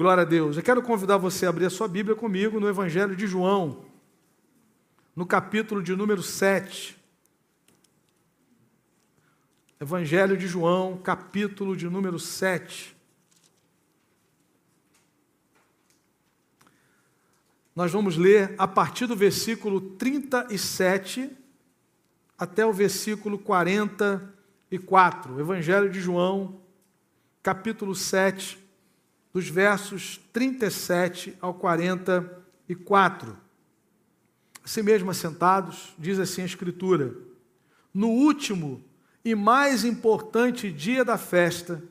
Glória a Deus. Eu quero convidar você a abrir a sua Bíblia comigo no Evangelho de João, no capítulo de número 7. Evangelho de João, capítulo de número 7. Nós vamos ler a partir do versículo 37 até o versículo 44. Evangelho de João, capítulo 7 dos versos 37 ao 44. Assim mesmo assentados, diz assim a Escritura: No último e mais importante dia da festa,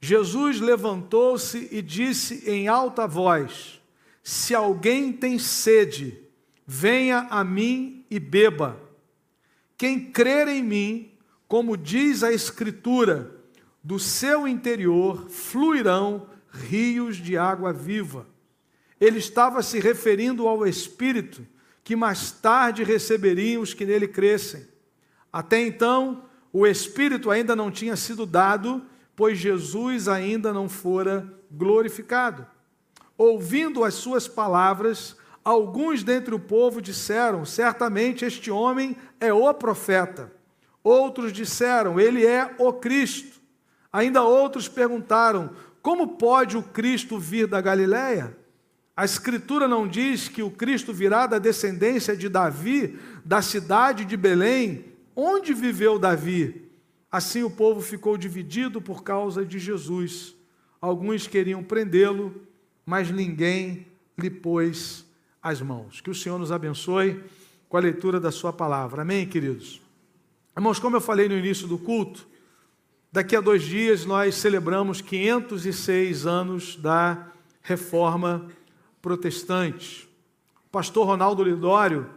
Jesus levantou-se e disse em alta voz: Se alguém tem sede, venha a mim e beba. Quem crer em mim, como diz a Escritura, do seu interior fluirão rios de água viva. Ele estava se referindo ao Espírito que mais tarde receberiam os que nele crescem. Até então, o Espírito ainda não tinha sido dado, pois Jesus ainda não fora glorificado. Ouvindo as suas palavras, alguns dentre o povo disseram: Certamente este homem é o profeta. Outros disseram: Ele é o Cristo. Ainda outros perguntaram: como pode o Cristo vir da Galiléia? A Escritura não diz que o Cristo virá da descendência de Davi, da cidade de Belém, onde viveu Davi. Assim o povo ficou dividido por causa de Jesus. Alguns queriam prendê-lo, mas ninguém lhe pôs as mãos. Que o Senhor nos abençoe com a leitura da Sua palavra. Amém, queridos? Irmãos, como eu falei no início do culto, Daqui a dois dias nós celebramos 506 anos da Reforma Protestante. O pastor Ronaldo Lidório,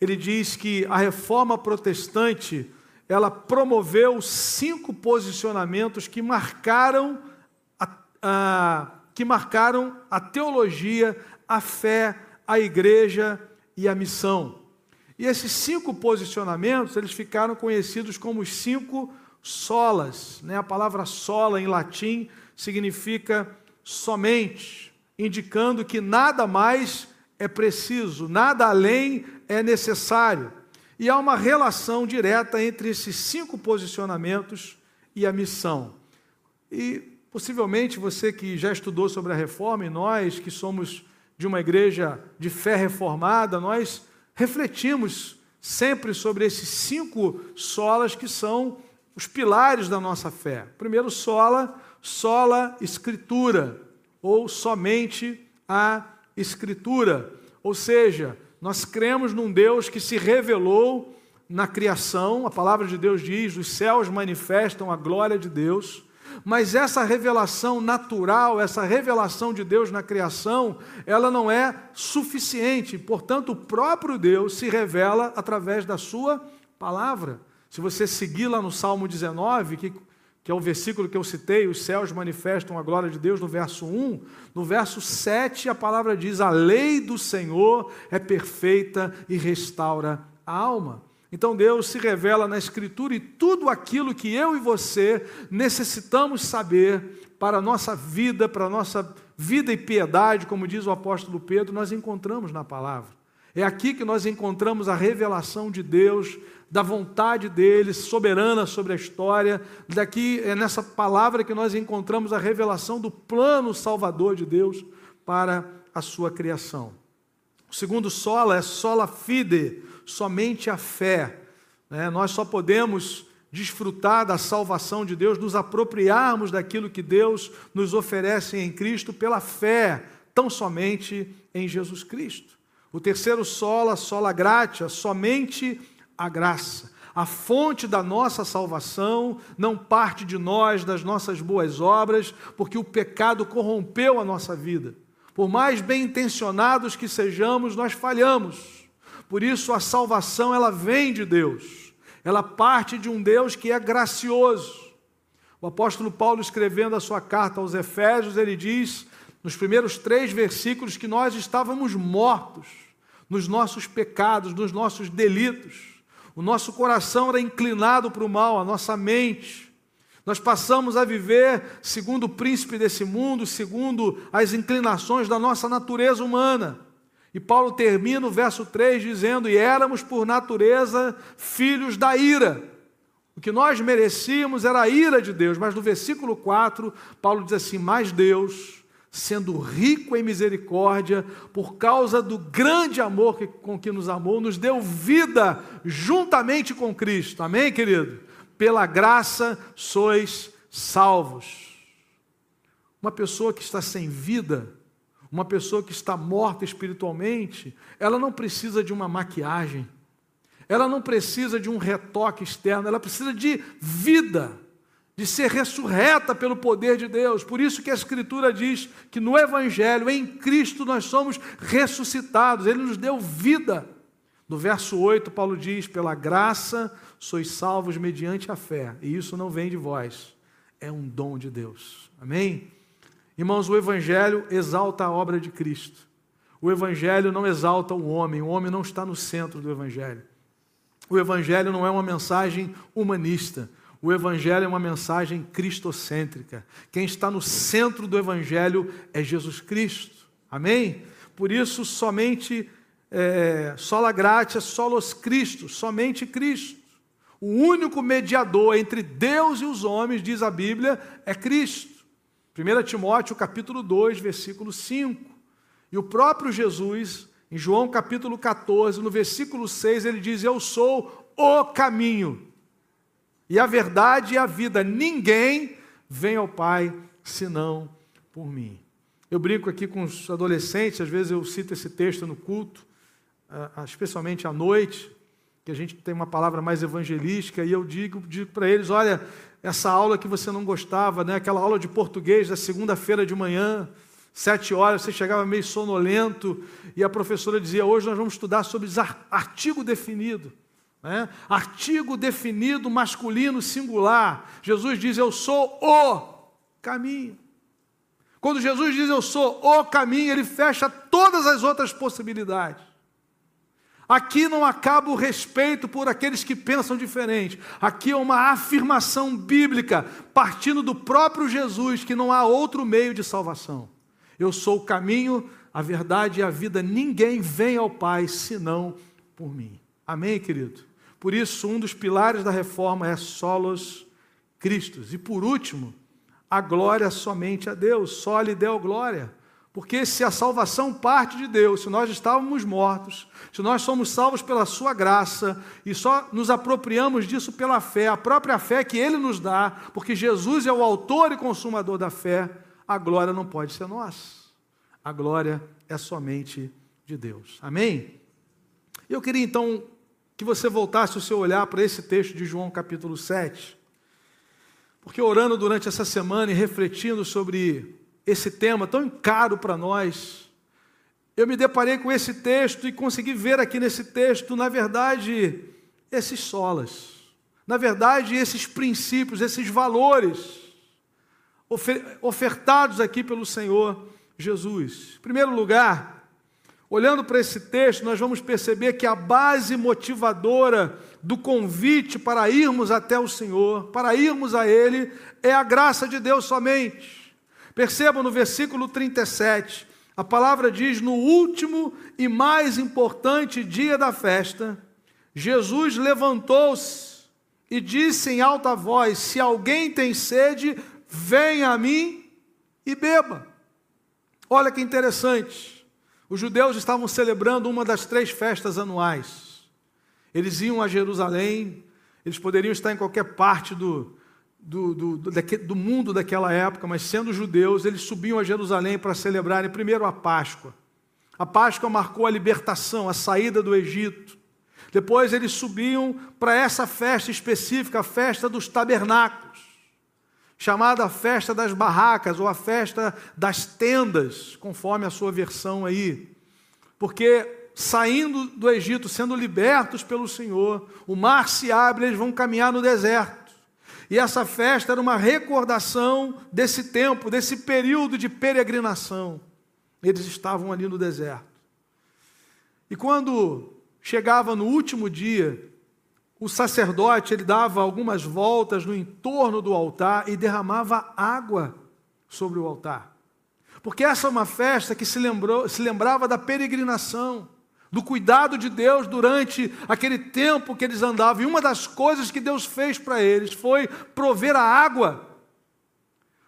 ele diz que a Reforma Protestante, ela promoveu cinco posicionamentos que marcaram a, a, que marcaram a teologia, a fé, a igreja e a missão. E esses cinco posicionamentos, eles ficaram conhecidos como os cinco solas, né? A palavra sola em latim significa somente, indicando que nada mais é preciso, nada além é necessário. E há uma relação direta entre esses cinco posicionamentos e a missão. E possivelmente você que já estudou sobre a reforma, e nós que somos de uma igreja de fé reformada, nós refletimos sempre sobre esses cinco solas que são os pilares da nossa fé. Primeiro, sola, sola escritura, ou somente a escritura. Ou seja, nós cremos num Deus que se revelou na criação, a palavra de Deus diz: os céus manifestam a glória de Deus. Mas essa revelação natural, essa revelação de Deus na criação, ela não é suficiente. Portanto, o próprio Deus se revela através da sua palavra. Se você seguir lá no Salmo 19, que, que é o versículo que eu citei, os céus manifestam a glória de Deus, no verso 1, no verso 7 a palavra diz: A lei do Senhor é perfeita e restaura a alma. Então Deus se revela na Escritura e tudo aquilo que eu e você necessitamos saber para a nossa vida, para a nossa vida e piedade, como diz o apóstolo Pedro, nós encontramos na palavra. É aqui que nós encontramos a revelação de Deus da vontade dele, soberana sobre a história. Daqui é nessa palavra que nós encontramos a revelação do plano salvador de Deus para a sua criação. O segundo sola é sola fide, somente a fé. Né? Nós só podemos desfrutar da salvação de Deus, nos apropriarmos daquilo que Deus nos oferece em Cristo pela fé, tão somente em Jesus Cristo. O terceiro sola, sola gratia, somente a graça. A fonte da nossa salvação não parte de nós, das nossas boas obras, porque o pecado corrompeu a nossa vida. Por mais bem intencionados que sejamos, nós falhamos. Por isso a salvação ela vem de Deus. Ela parte de um Deus que é gracioso. O apóstolo Paulo escrevendo a sua carta aos Efésios, ele diz nos primeiros três versículos que nós estávamos mortos nos nossos pecados, nos nossos delitos. O nosso coração era inclinado para o mal, a nossa mente. Nós passamos a viver segundo o príncipe desse mundo, segundo as inclinações da nossa natureza humana. E Paulo termina o verso 3 dizendo: E éramos por natureza filhos da ira. O que nós merecíamos era a ira de Deus, mas no versículo 4, Paulo diz assim: Mas Deus, sendo rico em misericórdia, por causa do grande amor que, com que nos amou, nos deu vida juntamente com Cristo. Amém, querido? Pela graça sois salvos. Uma pessoa que está sem vida, uma pessoa que está morta espiritualmente, ela não precisa de uma maquiagem ela não precisa de um retoque externo, ela precisa de vida, de ser ressurreta pelo poder de Deus. Por isso que a Escritura diz que no Evangelho, em Cristo, nós somos ressuscitados, Ele nos deu vida. No verso 8, Paulo diz: Pela graça sois salvos mediante a fé, e isso não vem de vós, é um dom de Deus. Amém? Irmãos, o Evangelho exalta a obra de Cristo. O Evangelho não exalta o homem, o homem não está no centro do Evangelho. O Evangelho não é uma mensagem humanista. O Evangelho é uma mensagem cristocêntrica. Quem está no centro do Evangelho é Jesus Cristo. Amém? Por isso, somente, é, sola gratia, solos Cristo, somente Cristo. O único mediador entre Deus e os homens, diz a Bíblia, é Cristo. 1 Timóteo capítulo 2, versículo 5. E o próprio Jesus em João capítulo 14, no versículo 6, ele diz: Eu sou o caminho, e a verdade e a vida. Ninguém vem ao Pai senão por mim. Eu brinco aqui com os adolescentes, às vezes eu cito esse texto no culto, especialmente à noite, que a gente tem uma palavra mais evangelística, e eu digo, digo para eles: olha, essa aula que você não gostava, né, aquela aula de português da segunda-feira de manhã, Sete horas, você chegava meio sonolento, e a professora dizia: Hoje nós vamos estudar sobre artigo definido. Né? Artigo definido masculino singular. Jesus diz: Eu sou o caminho. Quando Jesus diz eu sou o caminho, ele fecha todas as outras possibilidades. Aqui não acaba o respeito por aqueles que pensam diferente. Aqui é uma afirmação bíblica, partindo do próprio Jesus, que não há outro meio de salvação. Eu sou o caminho, a verdade e a vida. Ninguém vem ao Pai senão por mim. Amém, querido? Por isso, um dos pilares da reforma é solos Cristos. E por último, a glória somente a Deus. Só lhe deu glória. Porque se a salvação parte de Deus, se nós estávamos mortos, se nós somos salvos pela Sua graça e só nos apropriamos disso pela fé, a própria fé que Ele nos dá, porque Jesus é o autor e consumador da fé, a glória não pode ser nossa. A glória é somente de Deus. Amém? Eu queria então que você voltasse o seu olhar para esse texto de João capítulo 7. Porque orando durante essa semana e refletindo sobre esse tema tão caro para nós, eu me deparei com esse texto e consegui ver aqui nesse texto, na verdade, esses solas. Na verdade, esses princípios, esses valores ofertados aqui pelo Senhor Jesus. Em primeiro lugar, olhando para esse texto, nós vamos perceber que a base motivadora do convite para irmos até o Senhor, para irmos a Ele, é a graça de Deus somente. Percebam no versículo 37, a palavra diz: no último e mais importante dia da festa, Jesus levantou-se e disse em alta voz: Se alguém tem sede, Venha a mim e beba. Olha que interessante. Os judeus estavam celebrando uma das três festas anuais. Eles iam a Jerusalém, eles poderiam estar em qualquer parte do, do, do, do, do mundo daquela época, mas sendo judeus, eles subiam a Jerusalém para celebrarem primeiro a Páscoa. A Páscoa marcou a libertação, a saída do Egito. Depois eles subiam para essa festa específica, a festa dos tabernáculos chamada festa das barracas ou a festa das tendas, conforme a sua versão aí. Porque saindo do Egito, sendo libertos pelo Senhor, o mar se abre, eles vão caminhar no deserto. E essa festa era uma recordação desse tempo, desse período de peregrinação. Eles estavam ali no deserto. E quando chegava no último dia, o sacerdote ele dava algumas voltas no entorno do altar e derramava água sobre o altar. Porque essa é uma festa que se, lembrou, se lembrava da peregrinação, do cuidado de Deus durante aquele tempo que eles andavam. E uma das coisas que Deus fez para eles foi prover a água.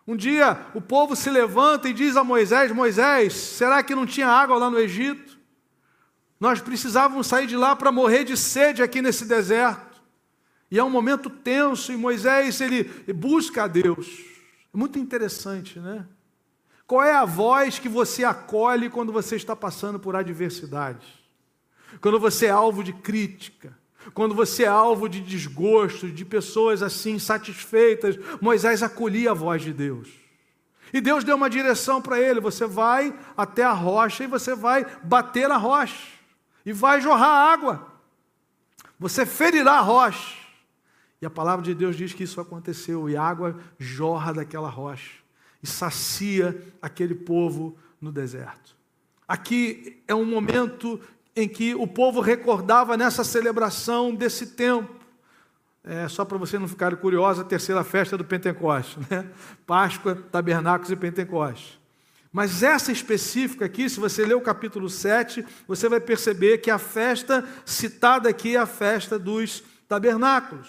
Um dia o povo se levanta e diz a Moisés: Moisés, será que não tinha água lá no Egito? Nós precisávamos sair de lá para morrer de sede aqui nesse deserto. E é um momento tenso e Moisés ele busca a Deus. É muito interessante, né? Qual é a voz que você acolhe quando você está passando por adversidade? Quando você é alvo de crítica, quando você é alvo de desgosto, de pessoas assim satisfeitas, Moisés acolhia a voz de Deus. E Deus deu uma direção para ele: você vai até a rocha e você vai bater a rocha e vai jorrar água. Você ferirá a rocha. E a palavra de Deus diz que isso aconteceu, e a água jorra daquela rocha e sacia aquele povo no deserto. Aqui é um momento em que o povo recordava nessa celebração desse tempo. É, só para você não ficar curioso, a terceira festa do Pentecostes, né? Páscoa, Tabernáculos e Pentecostes. Mas essa específica aqui, se você ler o capítulo 7, você vai perceber que a festa citada aqui é a festa dos tabernáculos.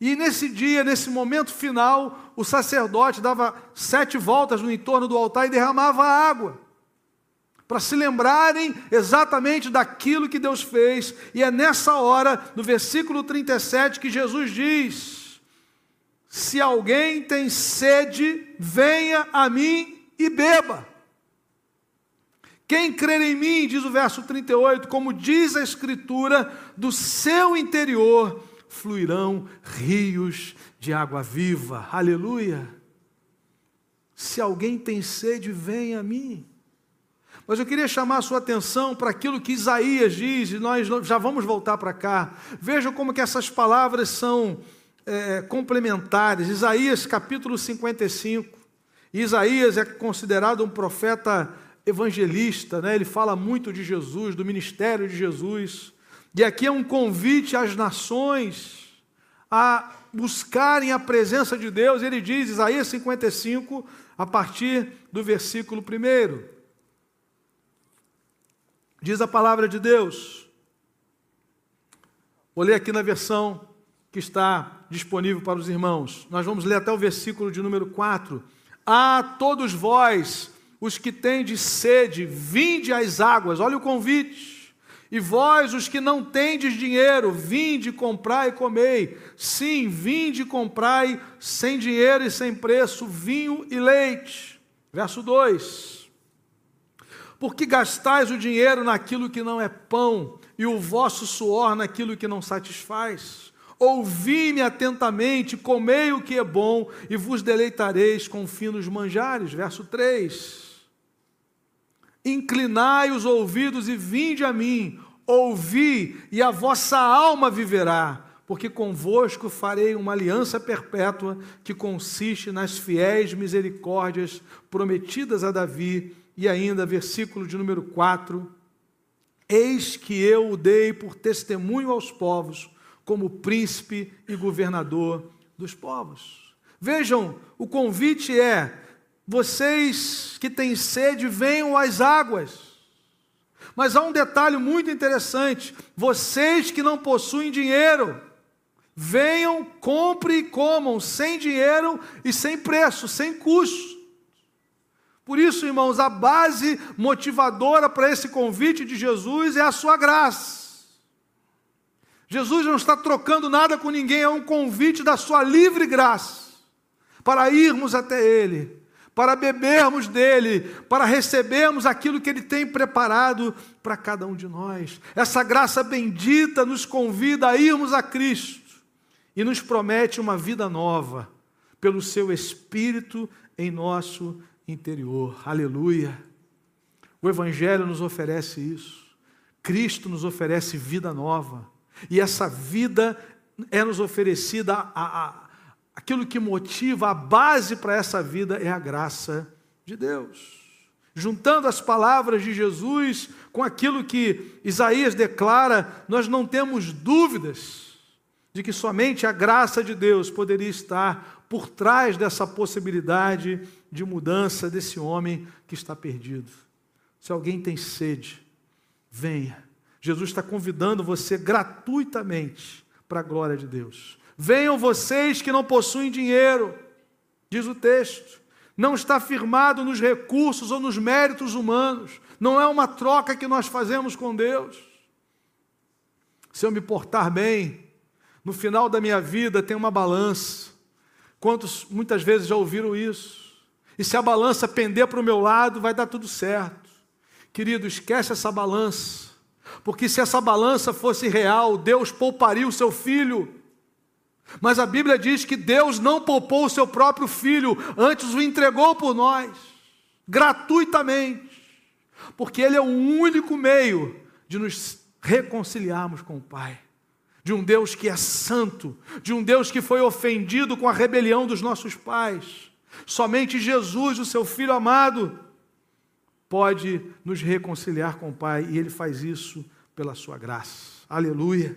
E nesse dia, nesse momento final, o sacerdote dava sete voltas no entorno do altar e derramava água, para se lembrarem exatamente daquilo que Deus fez. E é nessa hora, no versículo 37, que Jesus diz: Se alguém tem sede, venha a mim e beba. Quem crer em mim, diz o verso 38, como diz a Escritura, do seu interior fluirão rios de água viva. Aleluia. Se alguém tem sede, venha a mim. Mas eu queria chamar a sua atenção para aquilo que Isaías diz, e nós já vamos voltar para cá. Vejam como que essas palavras são é, complementares. Isaías capítulo 55. Isaías é considerado um profeta evangelista, né? ele fala muito de Jesus, do ministério de Jesus. E aqui é um convite às nações a buscarem a presença de Deus. Ele diz, Isaías 55, a partir do versículo 1. Diz a palavra de Deus. Vou ler aqui na versão que está disponível para os irmãos. Nós vamos ler até o versículo de número 4 a todos vós, os que tendes sede, vinde às águas. Olha o convite. E vós, os que não tendes dinheiro, vinde comprai e comei. Sim, vinde comprai sem dinheiro e sem preço vinho e leite. Verso 2. Porque gastais o dinheiro naquilo que não é pão, e o vosso suor naquilo que não satisfaz? Ouvi-me atentamente, comei o que é bom, e vos deleitareis com finos manjares. Verso 3. Inclinai os ouvidos e vinde a mim, ouvi, e a vossa alma viverá, porque convosco farei uma aliança perpétua que consiste nas fiéis misericórdias prometidas a Davi. E ainda, versículo de número 4: Eis que eu o dei por testemunho aos povos como príncipe e governador dos povos. Vejam, o convite é: vocês que têm sede, venham às águas. Mas há um detalhe muito interessante: vocês que não possuem dinheiro, venham, comprem e comam, sem dinheiro e sem preço, sem custo. Por isso, irmãos, a base motivadora para esse convite de Jesus é a sua graça. Jesus não está trocando nada com ninguém, é um convite da sua livre graça para irmos até Ele, para bebermos dele, para recebermos aquilo que Ele tem preparado para cada um de nós. Essa graça bendita nos convida a irmos a Cristo e nos promete uma vida nova, pelo Seu Espírito em nosso interior. Aleluia! O Evangelho nos oferece isso. Cristo nos oferece vida nova. E essa vida é nos oferecida, a, a, aquilo que motiva, a base para essa vida é a graça de Deus. Juntando as palavras de Jesus com aquilo que Isaías declara, nós não temos dúvidas de que somente a graça de Deus poderia estar por trás dessa possibilidade de mudança desse homem que está perdido. Se alguém tem sede, venha. Jesus está convidando você gratuitamente para a glória de Deus. Venham vocês que não possuem dinheiro, diz o texto. Não está firmado nos recursos ou nos méritos humanos. Não é uma troca que nós fazemos com Deus. Se eu me portar bem, no final da minha vida tem uma balança. Quantos muitas vezes já ouviram isso? E se a balança pender para o meu lado, vai dar tudo certo. Querido, esquece essa balança. Porque se essa balança fosse real, Deus pouparia o seu filho. Mas a Bíblia diz que Deus não poupou o seu próprio filho, antes o entregou por nós, gratuitamente. Porque Ele é o único meio de nos reconciliarmos com o Pai de um Deus que é santo, de um Deus que foi ofendido com a rebelião dos nossos pais. Somente Jesus, o seu Filho amado, pode nos reconciliar com o Pai, e Ele faz isso pela Sua graça. Aleluia.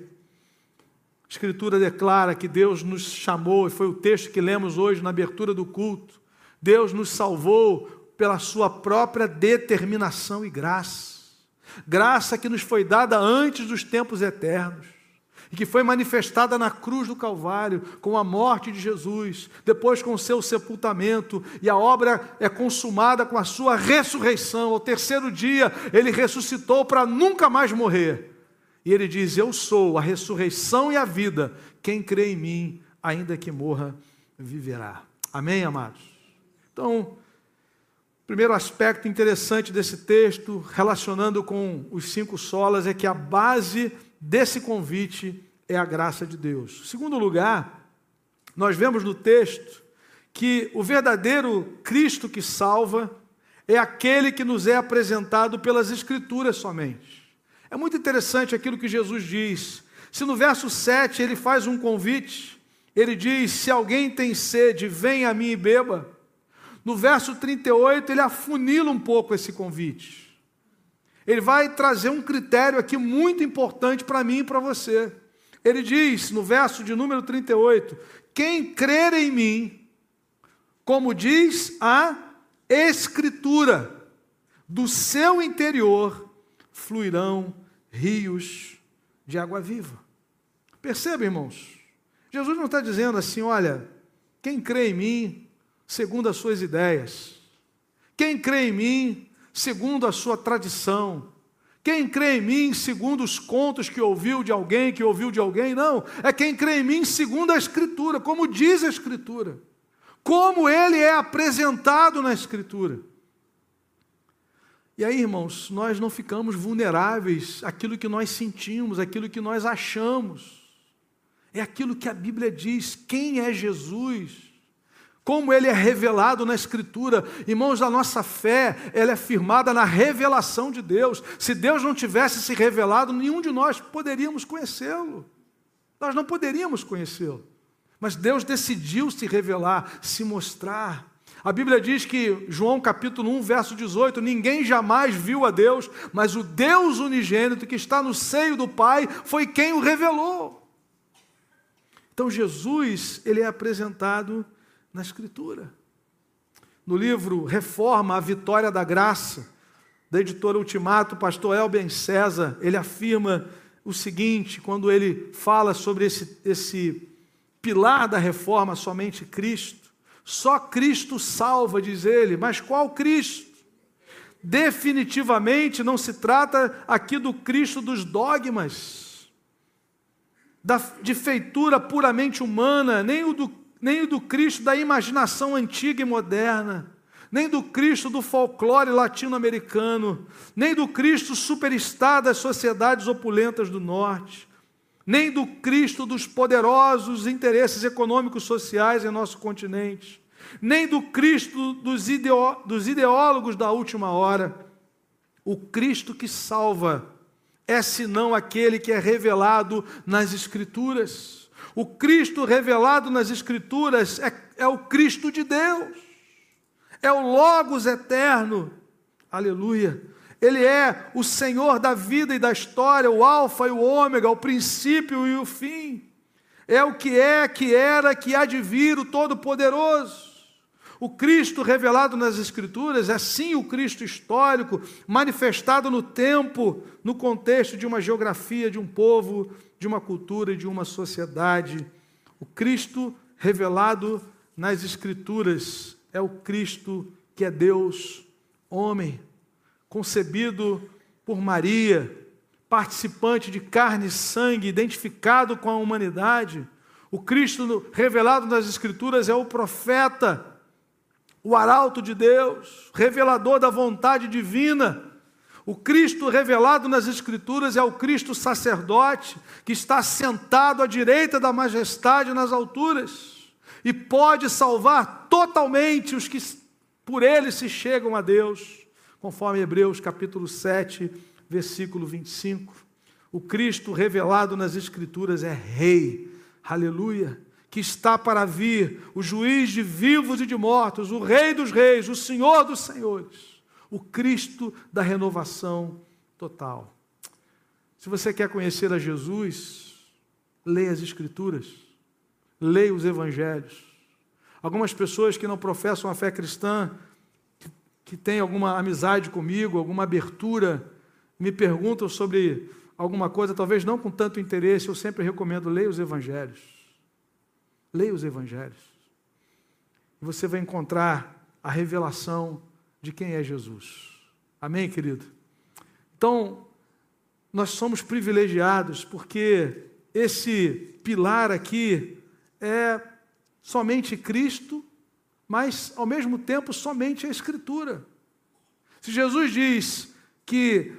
A Escritura declara que Deus nos chamou, e foi o texto que lemos hoje na abertura do culto. Deus nos salvou pela Sua própria determinação e graça. Graça que nos foi dada antes dos tempos eternos e que foi manifestada na cruz do Calvário, com a morte de Jesus, depois com o seu sepultamento, e a obra é consumada com a sua ressurreição. Ao terceiro dia, ele ressuscitou para nunca mais morrer. E ele diz: Eu sou a ressurreição e a vida. Quem crê em mim, ainda que morra, viverá. Amém, amados? Então, primeiro aspecto interessante desse texto, relacionando com os cinco solas, é que a base desse convite é a graça de Deus. Segundo lugar, nós vemos no texto que o verdadeiro Cristo que salva é aquele que nos é apresentado pelas Escrituras somente. É muito interessante aquilo que Jesus diz. Se no verso 7 ele faz um convite, ele diz: Se alguém tem sede, venha a mim e beba. No verso 38, ele afunila um pouco esse convite ele vai trazer um critério aqui muito importante para mim e para você. Ele diz no verso de número 38: Quem crer em mim, como diz a Escritura, do seu interior fluirão rios de água viva. Perceba, irmãos, Jesus não está dizendo assim: olha, quem crê em mim, segundo as suas ideias, quem crê em mim, segundo a sua tradição. Quem crê em mim segundo os contos que ouviu de alguém, que ouviu de alguém, não. É quem crê em mim segundo a Escritura, como diz a Escritura. Como ele é apresentado na Escritura. E aí, irmãos, nós não ficamos vulneráveis àquilo que nós sentimos, àquilo que nós achamos. É aquilo que a Bíblia diz: quem é Jesus? Como ele é revelado na Escritura. Irmãos, a nossa fé, ela é firmada na revelação de Deus. Se Deus não tivesse se revelado, nenhum de nós poderíamos conhecê-lo. Nós não poderíamos conhecê-lo. Mas Deus decidiu se revelar, se mostrar. A Bíblia diz que, João capítulo 1, verso 18: Ninguém jamais viu a Deus, mas o Deus unigênito que está no seio do Pai foi quem o revelou. Então, Jesus, ele é apresentado na Escritura. No livro Reforma, a Vitória da Graça, da editora Ultimato, o pastor Elben César, ele afirma o seguinte, quando ele fala sobre esse, esse pilar da reforma, somente Cristo. Só Cristo salva, diz ele, mas qual Cristo? Definitivamente não se trata aqui do Cristo dos dogmas, da, de feitura puramente humana, nem o do nem do Cristo da imaginação antiga e moderna, nem do Cristo do folclore latino-americano, nem do Cristo superstar das sociedades opulentas do norte, nem do Cristo dos poderosos interesses econômicos sociais em nosso continente, nem do Cristo dos, dos ideólogos da última hora. O Cristo que salva é senão aquele que é revelado nas Escrituras. O Cristo revelado nas Escrituras é, é o Cristo de Deus, é o Logos eterno, aleluia. Ele é o Senhor da vida e da história, o Alfa e o Ômega, o princípio e o fim. é o que é, que era, que há de vir, o Todo-Poderoso. O Cristo revelado nas Escrituras é sim o Cristo histórico, manifestado no tempo, no contexto de uma geografia, de um povo, de uma cultura e de uma sociedade. O Cristo revelado nas Escrituras é o Cristo que é Deus, homem, concebido por Maria, participante de carne e sangue, identificado com a humanidade. O Cristo revelado nas Escrituras é o profeta, o arauto de Deus, revelador da vontade divina. O Cristo revelado nas Escrituras é o Cristo sacerdote, que está sentado à direita da majestade nas alturas e pode salvar totalmente os que por ele se chegam a Deus, conforme Hebreus capítulo 7, versículo 25. O Cristo revelado nas Escrituras é Rei, aleluia, que está para vir, o juiz de vivos e de mortos, o Rei dos Reis, o Senhor dos Senhores, o Cristo da renovação total. Se você quer conhecer a Jesus, leia as Escrituras, leia os Evangelhos. Algumas pessoas que não professam a fé cristã, que, que têm alguma amizade comigo, alguma abertura me perguntam sobre alguma coisa, talvez não com tanto interesse, eu sempre recomendo, leia os evangelhos. Leia os evangelhos. Você vai encontrar a revelação de quem é Jesus. Amém, querido? Então, nós somos privilegiados porque esse pilar aqui é somente Cristo, mas ao mesmo tempo somente a Escritura. Se Jesus diz que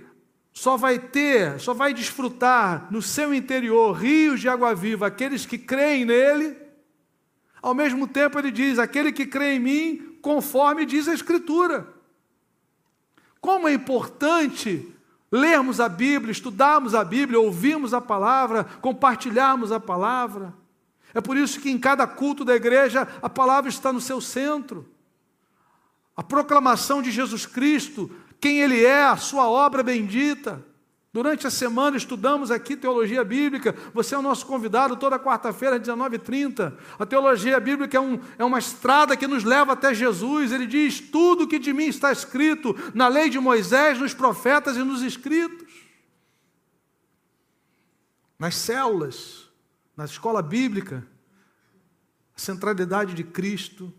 só vai ter, só vai desfrutar no seu interior rios de água viva aqueles que creem nele. Ao mesmo tempo, ele diz: aquele que crê em mim, conforme diz a Escritura. Como é importante lermos a Bíblia, estudarmos a Bíblia, ouvirmos a palavra, compartilharmos a palavra. É por isso que em cada culto da igreja a palavra está no seu centro. A proclamação de Jesus Cristo quem Ele é, a Sua obra bendita. Durante a semana estudamos aqui teologia bíblica. Você é o nosso convidado toda quarta-feira, às 19h30. A teologia bíblica é, um, é, uma estrada que nos leva até Jesus. Ele diz: tudo que de mim está escrito na lei de Moisés, nos profetas e nos escritos. Nas células, na escola bíblica, a centralidade de Cristo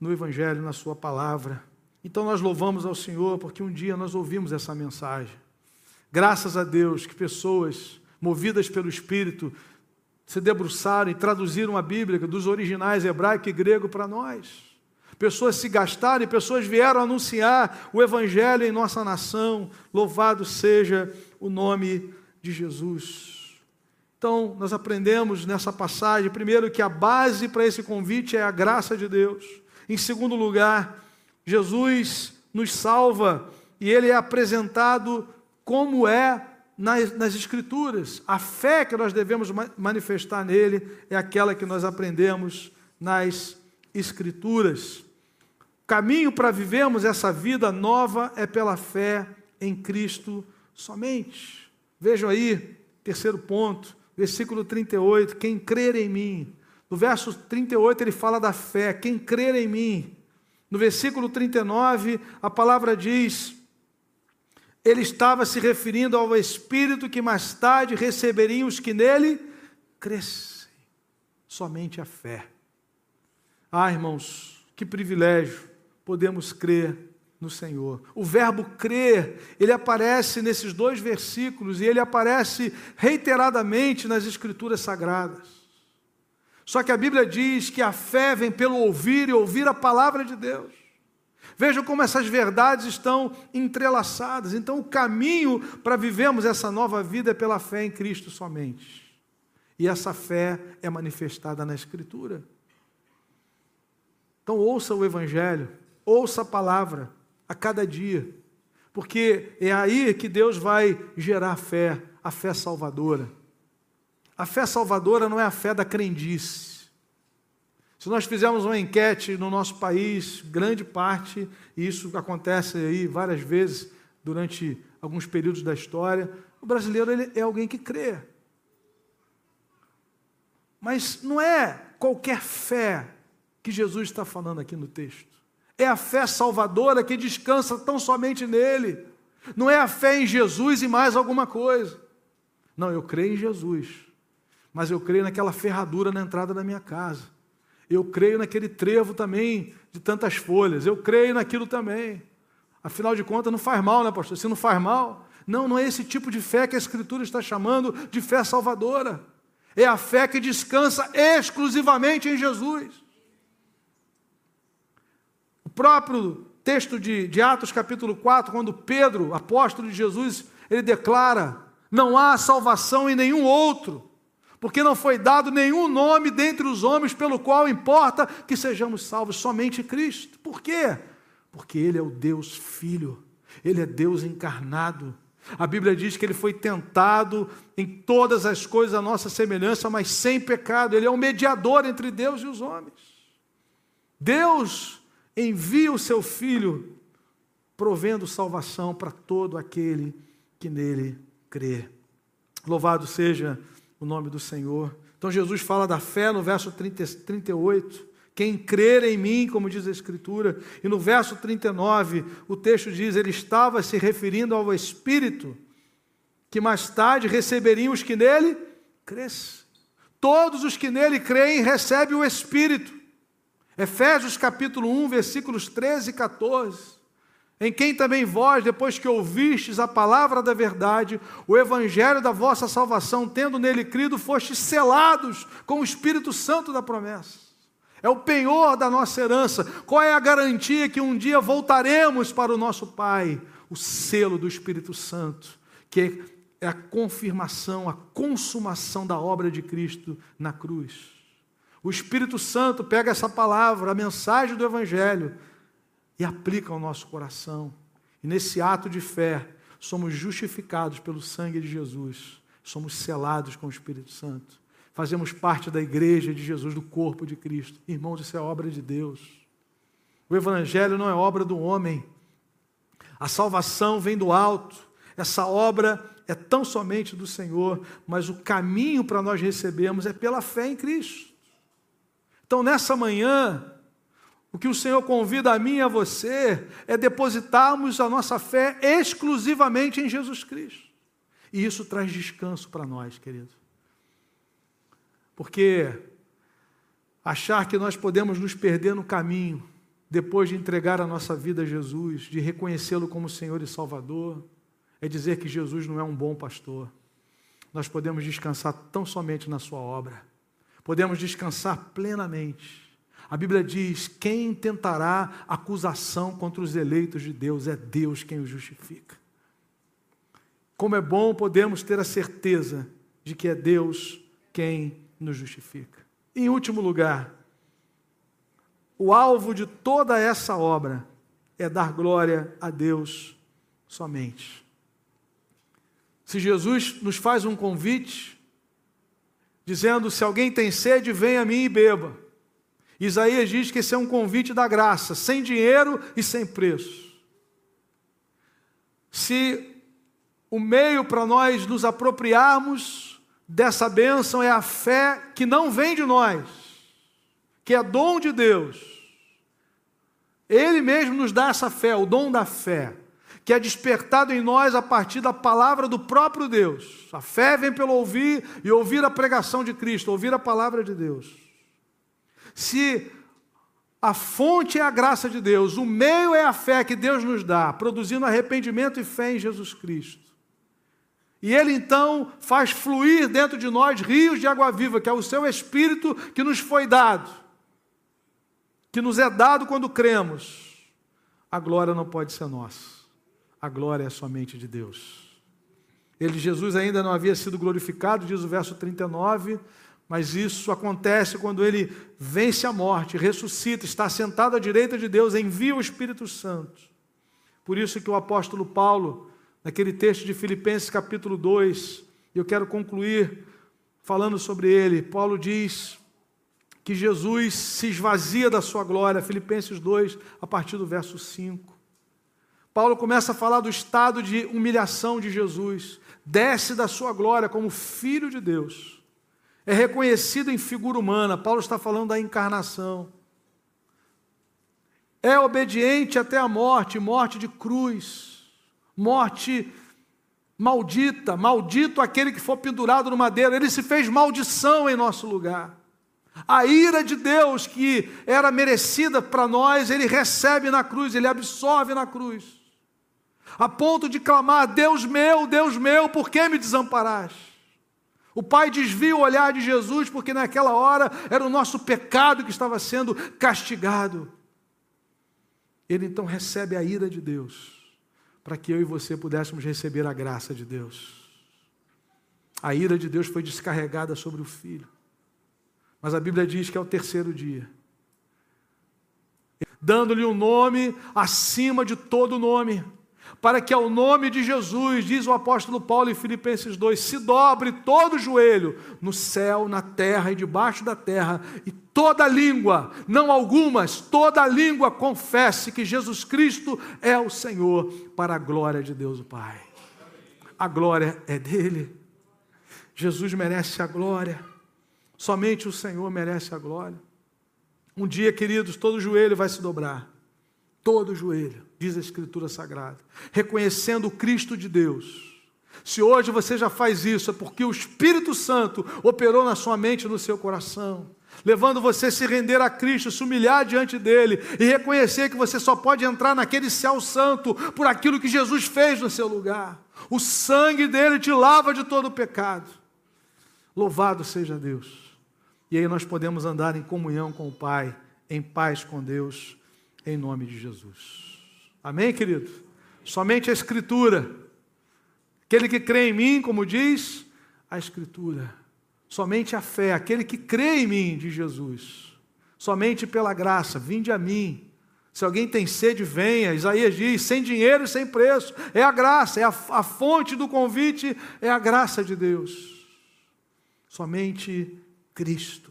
no Evangelho, na Sua palavra. Então nós louvamos ao Senhor porque um dia nós ouvimos essa mensagem. Graças a Deus que pessoas movidas pelo Espírito se debruçaram e traduziram a Bíblia dos originais hebraico e grego para nós. Pessoas se gastaram e pessoas vieram anunciar o Evangelho em nossa nação. Louvado seja o nome de Jesus. Então, nós aprendemos nessa passagem, primeiro, que a base para esse convite é a graça de Deus. Em segundo lugar, Jesus nos salva e ele é apresentado como é nas, nas, Escrituras. A fé que nós devemos manifestar nele é aquela que nós aprendemos nas Escrituras. O caminho para vivermos essa vida nova é pela fé em Cristo somente. Vejam aí, terceiro ponto, versículo 38, quem crer em mim. No verso 38 ele fala da fé, quem crer em mim no versículo 39, a palavra diz: ele estava se referindo ao Espírito que mais tarde receberiam os que nele crescem. Somente a fé. Ah, irmãos, que privilégio podemos crer no Senhor. O verbo crer, ele aparece nesses dois versículos e ele aparece reiteradamente nas Escrituras Sagradas. Só que a Bíblia diz que a fé vem pelo ouvir e ouvir a palavra de Deus. Vejam como essas verdades estão entrelaçadas. Então, o caminho para vivermos essa nova vida é pela fé em Cristo somente. E essa fé é manifestada na Escritura. Então, ouça o Evangelho, ouça a palavra a cada dia, porque é aí que Deus vai gerar fé, a fé salvadora. A fé salvadora não é a fé da crendice. Se nós fizermos uma enquete no nosso país, grande parte, e isso acontece aí várias vezes durante alguns períodos da história, o brasileiro é alguém que crê. Mas não é qualquer fé que Jesus está falando aqui no texto. É a fé salvadora que descansa tão somente nele. Não é a fé em Jesus e mais alguma coisa. Não, eu creio em Jesus, mas eu creio naquela ferradura na entrada da minha casa. Eu creio naquele trevo também de tantas folhas. Eu creio naquilo também. Afinal de contas, não faz mal, né, pastor? Se não faz mal. Não, não é esse tipo de fé que a Escritura está chamando de fé salvadora. É a fé que descansa exclusivamente em Jesus. O próprio texto de, de Atos, capítulo 4, quando Pedro, apóstolo de Jesus, ele declara: não há salvação em nenhum outro, porque não foi dado nenhum nome dentre os homens pelo qual importa que sejamos salvos, somente Cristo. Por quê? Porque Ele é o Deus Filho, Ele é Deus encarnado. A Bíblia diz que ele foi tentado em todas as coisas a nossa semelhança, mas sem pecado. Ele é o mediador entre Deus e os homens. Deus envia o seu Filho, provendo salvação para todo aquele que nele crê. Louvado seja o nome do Senhor. Então Jesus fala da fé no verso 30, 38. Quem crer em mim, como diz a Escritura, e no verso 39, o texto diz: ele estava se referindo ao Espírito, que mais tarde receberiam os que nele crescem. Todos os que nele creem recebem o Espírito. Efésios capítulo 1, versículos 13 e 14 em quem também vós, depois que ouvistes a palavra da verdade, o evangelho da vossa salvação, tendo nele crido, fostes selados com o Espírito Santo da promessa. É o penhor da nossa herança. Qual é a garantia que um dia voltaremos para o nosso Pai? O selo do Espírito Santo, que é a confirmação, a consumação da obra de Cristo na cruz. O Espírito Santo pega essa palavra, a mensagem do Evangelho, e aplica ao nosso coração. E nesse ato de fé, somos justificados pelo sangue de Jesus, somos selados com o Espírito Santo. Fazemos parte da igreja de Jesus, do corpo de Cristo. Irmãos, isso é obra de Deus. O Evangelho não é obra do homem. A salvação vem do alto. Essa obra é tão somente do Senhor, mas o caminho para nós recebermos é pela fé em Cristo. Então, nessa manhã, o que o Senhor convida a mim e a você é depositarmos a nossa fé exclusivamente em Jesus Cristo. E isso traz descanso para nós, querido. Porque achar que nós podemos nos perder no caminho, depois de entregar a nossa vida a Jesus, de reconhecê-lo como Senhor e Salvador, é dizer que Jesus não é um bom pastor. Nós podemos descansar tão somente na Sua obra, podemos descansar plenamente. A Bíblia diz: quem tentará acusação contra os eleitos de Deus? É Deus quem os justifica. Como é bom podemos ter a certeza de que é Deus quem nos justifica. Em último lugar, o alvo de toda essa obra é dar glória a Deus somente. Se Jesus nos faz um convite, dizendo: se alguém tem sede, venha a mim e beba. Isaías diz que esse é um convite da graça, sem dinheiro e sem preço. Se o meio para nós nos apropriarmos dessa bênção é a fé que não vem de nós, que é dom de Deus. Ele mesmo nos dá essa fé, o dom da fé, que é despertado em nós a partir da palavra do próprio Deus. A fé vem pelo ouvir e ouvir a pregação de Cristo, ouvir a palavra de Deus. Se a fonte é a graça de Deus, o meio é a fé que Deus nos dá, produzindo arrependimento e fé em Jesus Cristo. E ele então faz fluir dentro de nós rios de água viva, que é o seu espírito que nos foi dado, que nos é dado quando cremos. A glória não pode ser nossa, a glória é somente de Deus. Ele, Jesus, ainda não havia sido glorificado, diz o verso 39, mas isso acontece quando ele vence a morte, ressuscita, está sentado à direita de Deus, envia o Espírito Santo. Por isso que o apóstolo Paulo naquele texto de Filipenses capítulo 2, e eu quero concluir falando sobre ele. Paulo diz que Jesus se esvazia da sua glória, Filipenses 2, a partir do verso 5. Paulo começa a falar do estado de humilhação de Jesus, desce da sua glória como filho de Deus é reconhecido em figura humana. Paulo está falando da encarnação. É obediente até a morte, morte de cruz, morte maldita, maldito aquele que for pendurado no madeiro. Ele se fez maldição em nosso lugar. A ira de Deus que era merecida para nós, ele recebe na cruz, ele absorve na cruz. A ponto de clamar: Deus meu, Deus meu, por que me desamparaste? O pai desvia o olhar de Jesus porque naquela hora era o nosso pecado que estava sendo castigado. Ele então recebe a ira de Deus para que eu e você pudéssemos receber a graça de Deus. A ira de Deus foi descarregada sobre o filho. Mas a Bíblia diz que é o terceiro dia. Dando-lhe um nome acima de todo nome, para que ao nome de Jesus, diz o apóstolo Paulo em Filipenses 2, se dobre todo o joelho, no céu, na terra e debaixo da terra, e toda língua, não algumas, toda língua confesse que Jesus Cristo é o Senhor, para a glória de Deus o Pai. A glória é dele. Jesus merece a glória. Somente o Senhor merece a glória. Um dia, queridos, todo joelho vai se dobrar. Todo joelho, diz a Escritura Sagrada, reconhecendo o Cristo de Deus. Se hoje você já faz isso, é porque o Espírito Santo operou na sua mente e no seu coração, levando você a se render a Cristo, se humilhar diante dele e reconhecer que você só pode entrar naquele céu santo por aquilo que Jesus fez no seu lugar. O sangue dele te lava de todo o pecado. Louvado seja Deus. E aí nós podemos andar em comunhão com o Pai, em paz com Deus, em nome de Jesus. Amém, querido? Somente a Escritura. Aquele que crê em mim, como diz a Escritura. Somente a fé, aquele que crê em mim, de Jesus. Somente pela graça, vinde a mim. Se alguém tem sede, venha. Isaías diz: sem dinheiro e sem preço. É a graça, é a, a fonte do convite, é a graça de Deus. Somente Cristo.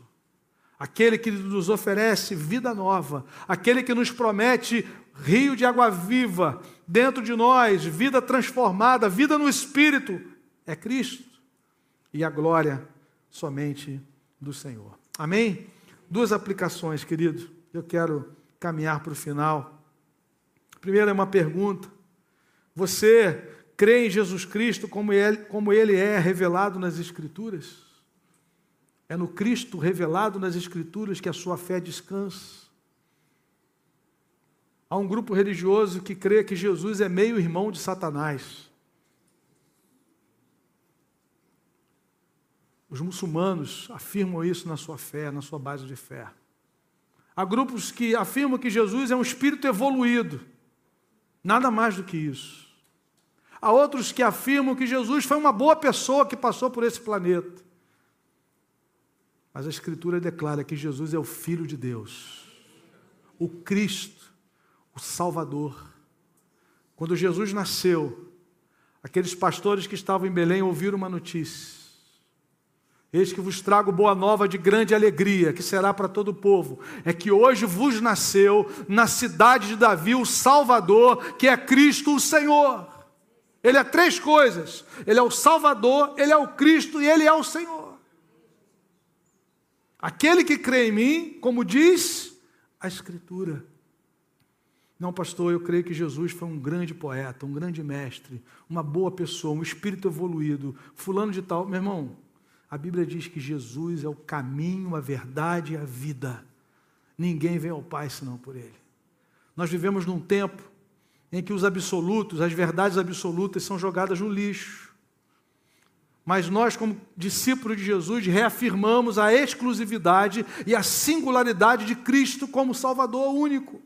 Aquele que nos oferece vida nova, aquele que nos promete rio de água viva dentro de nós, vida transformada, vida no espírito, é Cristo. E a glória somente do Senhor. Amém? Duas aplicações, querido. Eu quero caminhar para o final. Primeiro é uma pergunta. Você crê em Jesus Cristo como ele, como ele é revelado nas Escrituras? É no Cristo revelado nas Escrituras que a sua fé descansa. Há um grupo religioso que crê que Jesus é meio irmão de Satanás. Os muçulmanos afirmam isso na sua fé, na sua base de fé. Há grupos que afirmam que Jesus é um espírito evoluído. Nada mais do que isso. Há outros que afirmam que Jesus foi uma boa pessoa que passou por esse planeta. Mas a Escritura declara que Jesus é o Filho de Deus, o Cristo, o Salvador. Quando Jesus nasceu, aqueles pastores que estavam em Belém ouviram uma notícia. Eis que vos trago boa nova de grande alegria, que será para todo o povo. É que hoje vos nasceu na cidade de Davi o Salvador, que é Cristo o Senhor. Ele é três coisas: Ele é o Salvador, Ele é o Cristo e Ele é o Senhor. Aquele que crê em mim, como diz a Escritura. Não, pastor, eu creio que Jesus foi um grande poeta, um grande mestre, uma boa pessoa, um espírito evoluído, fulano de tal. Meu irmão, a Bíblia diz que Jesus é o caminho, a verdade e a vida. Ninguém vem ao Pai senão por Ele. Nós vivemos num tempo em que os absolutos, as verdades absolutas são jogadas no lixo. Mas nós, como discípulos de Jesus, reafirmamos a exclusividade e a singularidade de Cristo como Salvador único.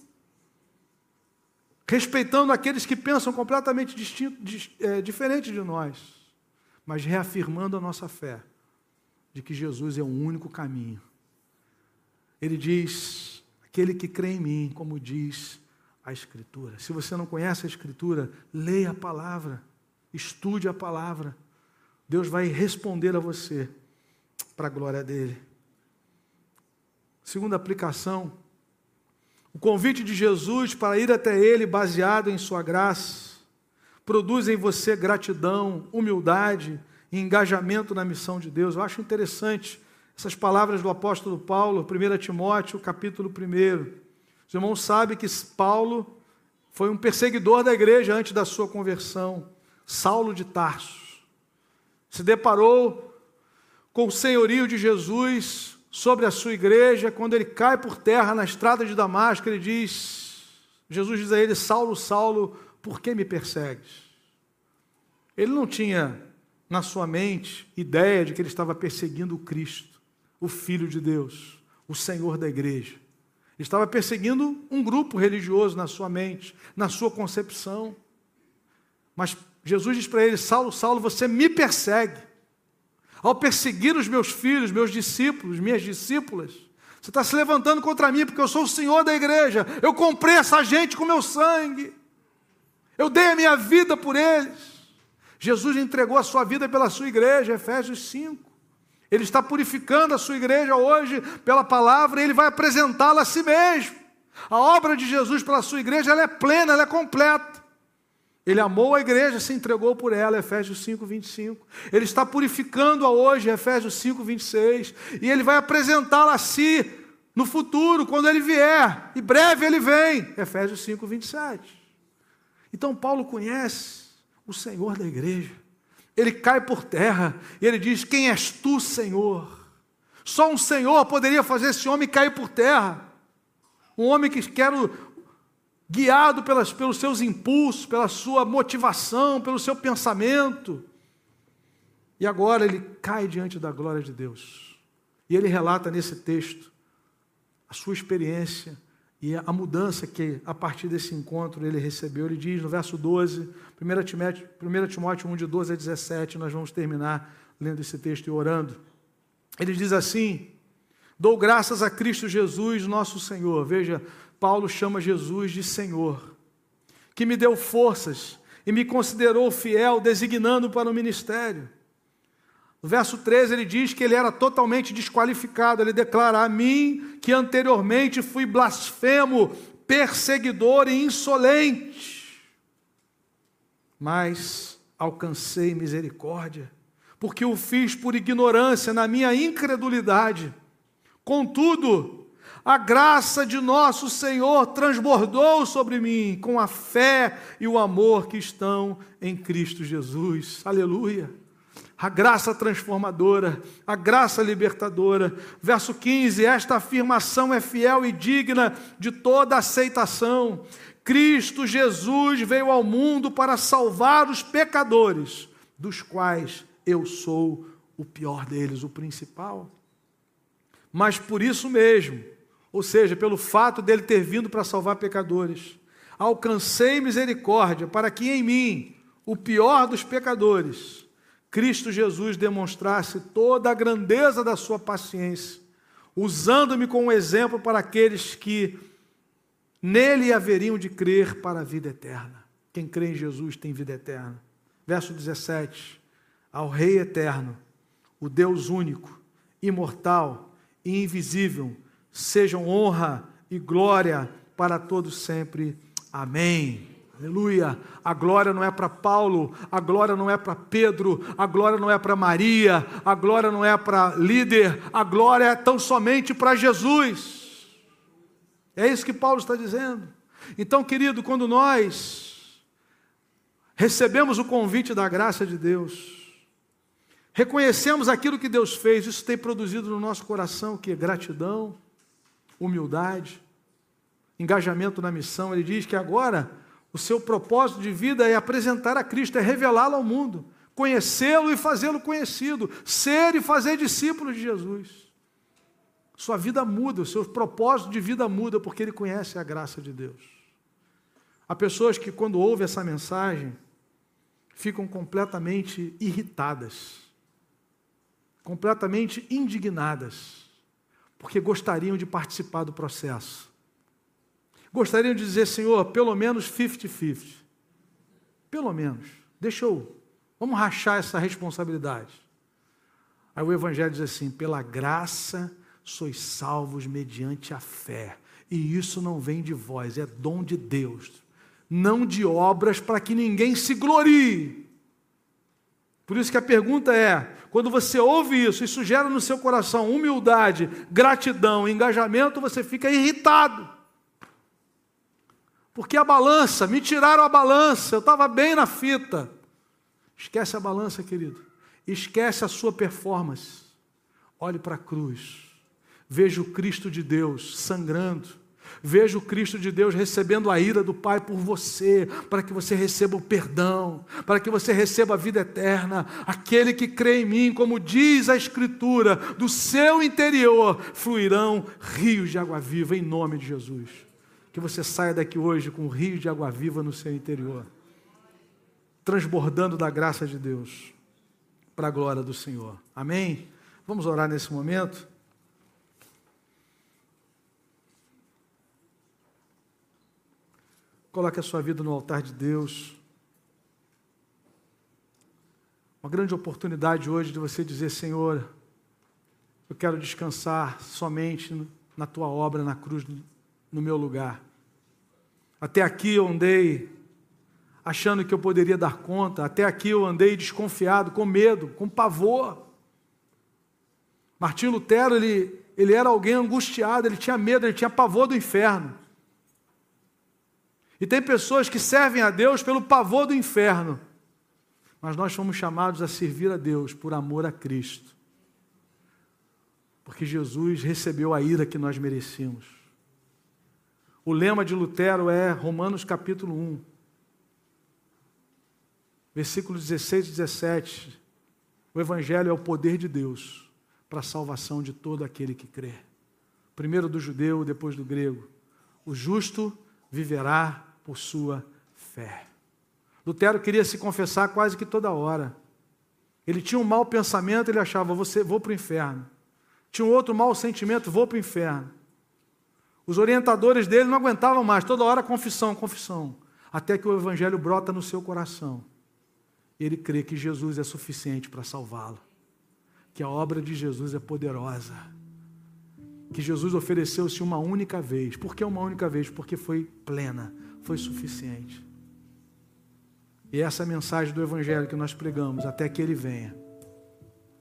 Respeitando aqueles que pensam completamente distinto, é, diferente de nós, mas reafirmando a nossa fé de que Jesus é o único caminho. Ele diz: aquele que crê em mim, como diz a Escritura. Se você não conhece a Escritura, leia a palavra, estude a palavra. Deus vai responder a você para a glória dele. Segunda aplicação, o convite de Jesus para ir até ele baseado em sua graça produz em você gratidão, humildade e engajamento na missão de Deus. Eu acho interessante Essas palavras do apóstolo Paulo, 1 Timóteo, capítulo 1. Os irmãos sabem que Paulo foi um perseguidor da igreja antes da sua conversão, Saulo de Tarso. Se deparou com o senhorio de Jesus sobre a sua igreja, quando ele cai por terra na estrada de Damasco, ele diz: Jesus diz a ele: Saulo, Saulo, por que me persegues? Ele não tinha na sua mente ideia de que ele estava perseguindo o Cristo o Filho de Deus, o Senhor da igreja. Estava perseguindo um grupo religioso na sua mente, na sua concepção. Mas Jesus diz para ele: Saulo, Saulo, você me persegue. Ao perseguir os meus filhos, meus discípulos, minhas discípulas, você está se levantando contra mim porque eu sou o Senhor da igreja. Eu comprei essa gente com meu sangue. Eu dei a minha vida por eles. Jesus entregou a sua vida pela sua igreja, Efésios 5. Ele está purificando a sua igreja hoje pela palavra e ele vai apresentá-la a si mesmo. A obra de Jesus pela sua igreja é plena, é completa. Ele amou a igreja, se entregou por ela, Efésios 5, 25. Ele está purificando-a hoje, Efésios 5, 26. E ele vai apresentá-la a si no futuro, quando ele vier. E breve ele vem, Efésios 5, 27. Então Paulo conhece o Senhor da igreja ele cai por terra e ele diz: Quem és tu, Senhor? Só um Senhor poderia fazer esse homem cair por terra. Um homem que quer guiado pelas, pelos seus impulsos, pela sua motivação, pelo seu pensamento. E agora ele cai diante da glória de Deus. E ele relata nesse texto a sua experiência e a mudança que, a partir desse encontro, ele recebeu. Ele diz no verso 12, 1 Timóteo, 1 Timóteo 1, de 12 a 17, nós vamos terminar lendo esse texto e orando. Ele diz assim: Dou graças a Cristo Jesus, nosso Senhor. Veja, Paulo chama Jesus de Senhor, que me deu forças e me considerou fiel, designando para o ministério. No verso 13 ele diz que ele era totalmente desqualificado. Ele declara: A mim, que anteriormente fui blasfemo, perseguidor e insolente, mas alcancei misericórdia, porque o fiz por ignorância, na minha incredulidade. Contudo, a graça de nosso Senhor transbordou sobre mim com a fé e o amor que estão em Cristo Jesus. Aleluia a graça transformadora, a graça libertadora. Verso 15: Esta afirmação é fiel e digna de toda aceitação. Cristo Jesus veio ao mundo para salvar os pecadores, dos quais eu sou o pior deles, o principal. Mas por isso mesmo, ou seja, pelo fato dele ter vindo para salvar pecadores, alcancei misericórdia para que em mim, o pior dos pecadores, Cristo Jesus demonstrasse toda a grandeza da sua paciência, usando-me como exemplo para aqueles que nele haveriam de crer para a vida eterna. Quem crê em Jesus tem vida eterna. Verso 17: Ao Rei eterno, o Deus único, imortal e invisível, sejam honra e glória para todos sempre. Amém. Aleluia. A glória não é para Paulo, a glória não é para Pedro, a glória não é para Maria, a glória não é para líder, a glória é tão somente para Jesus. É isso que Paulo está dizendo. Então, querido, quando nós recebemos o convite da graça de Deus, reconhecemos aquilo que Deus fez, isso tem produzido no nosso coração que é gratidão, humildade, engajamento na missão. Ele diz que agora o seu propósito de vida é apresentar a Cristo, é revelá-lo ao mundo, conhecê-lo e fazê-lo conhecido, ser e fazer discípulos de Jesus. Sua vida muda, o seu propósito de vida muda porque ele conhece a graça de Deus. Há pessoas que, quando ouvem essa mensagem, ficam completamente irritadas, completamente indignadas, porque gostariam de participar do processo gostariam de dizer, Senhor, pelo menos 50-50. Pelo menos. Deixa eu. Vamos rachar essa responsabilidade. Aí o Evangelho diz assim: pela graça sois salvos mediante a fé. E isso não vem de vós, é dom de Deus. Não de obras para que ninguém se glorie. Por isso que a pergunta é: quando você ouve isso, isso gera no seu coração humildade, gratidão, engajamento, você fica irritado. Porque a balança, me tiraram a balança, eu estava bem na fita. Esquece a balança, querido. Esquece a sua performance. Olhe para a cruz. Veja o Cristo de Deus sangrando Veja o Cristo de Deus recebendo a ira do Pai por você, para que você receba o perdão, para que você receba a vida eterna. Aquele que crê em mim, como diz a Escritura, do seu interior fluirão rios de água viva, em nome de Jesus. Que você saia daqui hoje com rios de água viva no seu interior, transbordando da graça de Deus, para a glória do Senhor. Amém? Vamos orar nesse momento? Coloque a sua vida no altar de Deus. Uma grande oportunidade hoje de você dizer: Senhor, eu quero descansar somente na tua obra na cruz, no meu lugar. Até aqui eu andei achando que eu poderia dar conta, até aqui eu andei desconfiado, com medo, com pavor. Martinho Lutero, ele, ele era alguém angustiado, ele tinha medo, ele tinha pavor do inferno. E tem pessoas que servem a Deus pelo pavor do inferno. Mas nós fomos chamados a servir a Deus por amor a Cristo. Porque Jesus recebeu a ira que nós merecíamos. O lema de Lutero é Romanos capítulo 1, versículos 16 e 17. O Evangelho é o poder de Deus para a salvação de todo aquele que crê. Primeiro do judeu, depois do grego. O justo viverá por sua fé. Lutero queria se confessar quase que toda hora. Ele tinha um mau pensamento, ele achava, você vou para o inferno. Tinha um outro mau sentimento, vou para o inferno. Os orientadores dele não aguentavam mais, toda hora confissão, confissão. Até que o evangelho brota no seu coração. Ele crê que Jesus é suficiente para salvá-lo. Que a obra de Jesus é poderosa. Que Jesus ofereceu-se uma única vez. Por que uma única vez? Porque foi plena foi suficiente. E essa é a mensagem do Evangelho que nós pregamos, até que ele venha.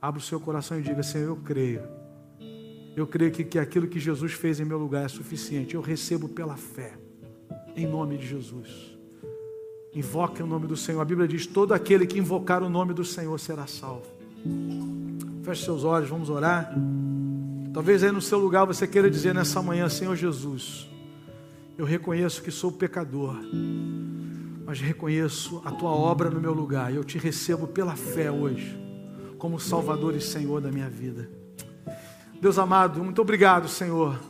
Abra o seu coração e diga: Senhor, eu creio. Eu creio que, que aquilo que Jesus fez em meu lugar é suficiente. Eu recebo pela fé, em nome de Jesus. Invoque o nome do Senhor. A Bíblia diz: todo aquele que invocar o nome do Senhor será salvo. Feche seus olhos, vamos orar. Talvez aí no seu lugar você queira dizer nessa manhã: Senhor Jesus. Eu reconheço que sou pecador, mas reconheço a tua obra no meu lugar. E eu te recebo pela fé hoje, como Salvador e Senhor da minha vida. Deus amado, muito obrigado, Senhor,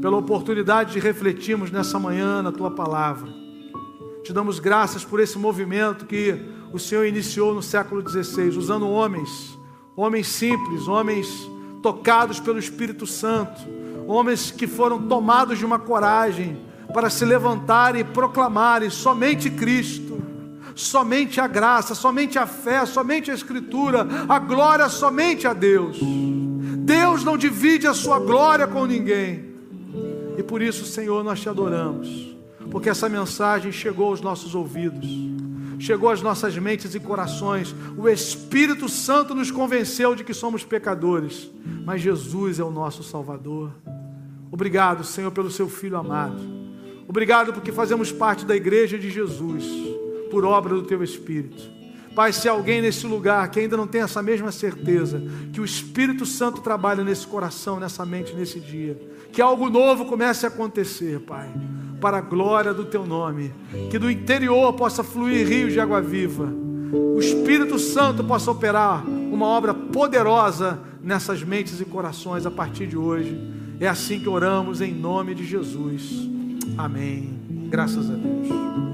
pela oportunidade de refletirmos nessa manhã na tua palavra. Te damos graças por esse movimento que o Senhor iniciou no século XVI, usando homens, homens simples, homens tocados pelo Espírito Santo homens que foram tomados de uma coragem para se levantarem e proclamarem somente Cristo, somente a graça, somente a fé, somente a Escritura, a glória somente a Deus. Deus não divide a sua glória com ninguém. E por isso, Senhor, nós te adoramos, porque essa mensagem chegou aos nossos ouvidos, chegou às nossas mentes e corações. O Espírito Santo nos convenceu de que somos pecadores, mas Jesus é o nosso Salvador. Obrigado, Senhor, pelo seu filho amado. Obrigado porque fazemos parte da igreja de Jesus, por obra do teu Espírito. Pai, se alguém nesse lugar que ainda não tem essa mesma certeza, que o Espírito Santo trabalha nesse coração, nessa mente, nesse dia, que algo novo comece a acontecer, Pai, para a glória do teu nome, que do interior possa fluir rios de água viva, o Espírito Santo possa operar uma obra poderosa nessas mentes e corações a partir de hoje é assim que oramos em nome de Jesus. Amém. Graças a Deus.